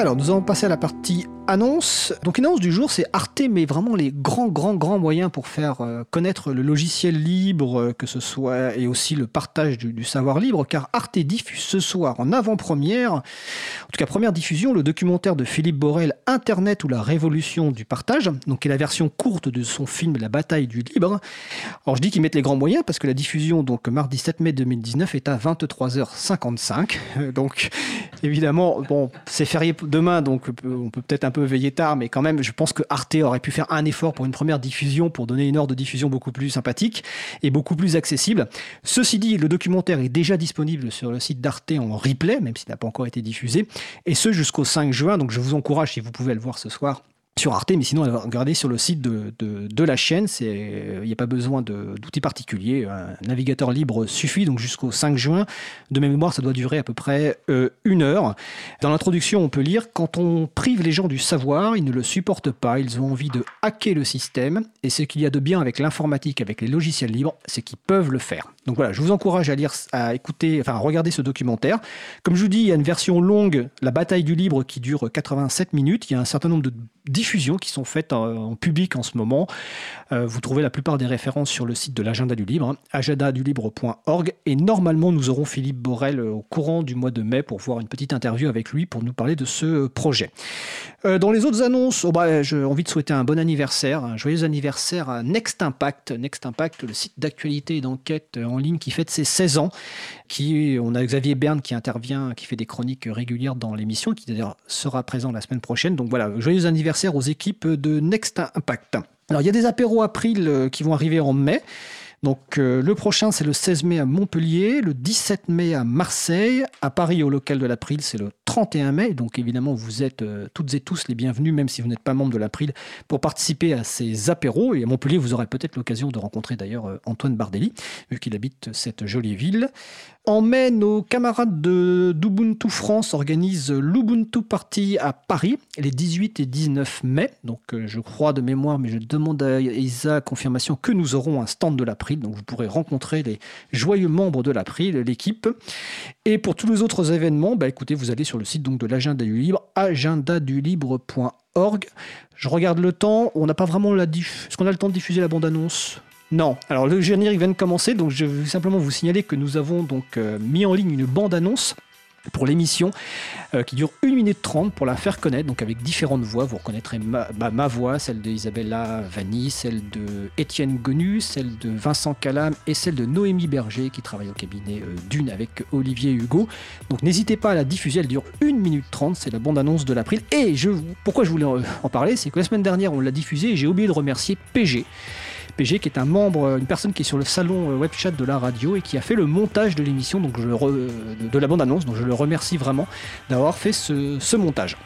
Alors, nous allons passer à la partie annonce. Donc, une annonce du jour, c'est Arte, mais vraiment les grands, grands, grands moyens pour faire euh, connaître le logiciel libre, euh, que ce soit, et aussi le partage du, savoir libre, car Arte diffuse ce soir en avant-première, en tout cas première diffusion, le documentaire de Philippe Borel, Internet ou la révolution du partage, donc qui est la version courte de son film La bataille du libre. Alors, je dis qu'ils mettent les grands moyens parce que la diffusion, donc mardi 7 mai 2019, est à 23h55. Donc, évidemment, bon, c'est férié demain, donc on peut peut-être un peu veiller tard, mais quand même, je pense que Arte aurait pu faire un effort pour une première diffusion, pour donner une heure de diffusion beaucoup plus sympathique et beaucoup plus accessible. Ceci dit, le documentaire est déjà disponible sur le site d'Arte en replay, même s'il n'a pas encore été diffusé, et ce jusqu'au 5 juin, donc je vous encourage, si vous pouvez le voir ce soir, sur Arte, mais sinon, regardez sur le site de, la chaîne. Il n'y a pas besoin d'outils particuliers. Un navigateur libre suffit, donc jusqu'au 5 juin. De mémoire, ça doit durer à peu près euh, une heure. Dans l'introduction, on peut lire Quand on prive les gens du savoir, ils ne le supportent pas. Ils ont envie de hacker le système. Et ce qu'il y a de bien avec l'informatique, avec les logiciels libres, c'est qu'ils peuvent le faire. Donc voilà, je vous encourage à lire, à écouter, enfin à regarder ce documentaire. Comme je vous dis, il y a une version longue, La bataille du libre, qui dure 87 minutes. Il y a un certain nombre de diffusions qui sont faites en, public en ce moment. Euh, vous trouvez la plupart des références sur le site de l'agenda du libre, hein, agendadulibre.org. Et normalement, nous aurons Philippe Borel au courant du mois de mai pour voir une petite interview avec lui pour nous parler de ce projet. Euh, dans les autres annonces, oh bah, j'ai envie de souhaiter un bon anniversaire, un joyeux anniversaire à Next Impact. Next Impact, le site d'actualité et d'enquête en ligne qui fête ses 16 ans. Qui, on a Xavier Berne qui intervient, qui fait des chroniques régulières dans l'émission, qui d'ailleurs sera présent la semaine prochaine. Donc voilà, joyeux anniversaire aux équipes de Next Impact. Alors il y a des apéros April euh, qui vont arriver en mai. Donc euh, le prochain, c'est le 16 mai à Montpellier, le 17 mai à Marseille, à Paris au local de l'April, c'est le 31 mai. Donc évidemment, vous êtes euh, toutes et tous les bienvenus, même si vous n'êtes pas membre de l'April, pour participer à ces apéros. Et à Montpellier, vous aurez peut-être l'occasion de rencontrer d'ailleurs euh, Antoine Bardelli, vu qu'il habite cette jolie ville. En mai, nos camarades de d'Ubuntu France organisent l'Ubuntu Party à Paris, les 18 et 19 mai. Donc je crois de mémoire, mais je demande à Isa confirmation que nous aurons un stand de l'April donc vous pourrez rencontrer les joyeux membres de l'April, l'équipe. Et pour tous les autres événements, bah écoutez, vous allez sur le site donc de l'agenda du libre, agendadulibre.org. Je regarde le temps, on n'a pas vraiment la diff... Est-ce qu'on a le temps de diffuser la bande-annonce? Non. Alors le générique vient de commencer, donc je vais simplement vous signaler que nous avons donc euh, mis en ligne une bande-annonce pour l'émission euh, qui dure 1 minute 30 pour la faire connaître, donc avec différentes voix. Vous reconnaîtrez ma, bah, voix, celle d'Isabella Vanni, celle de Étienne Gonu, celle de Vincent Calam et celle de Noémie Berger qui travaille au cabinet euh, d'une avec Olivier Hugo. Donc n'hésitez pas à la diffuser, elle dure 1 minute 30, c'est la bande-annonce de l'April. Et je, pourquoi je voulais en parler, c'est que la semaine dernière on l'a diffusée et j'ai oublié de remercier PG PG, qui est un membre, une personne qui est sur le salon euh, web chat de la radio et qui a fait le montage de l'émission, donc je de la bande annonce. Donc je le remercie vraiment d'avoir fait ce montage.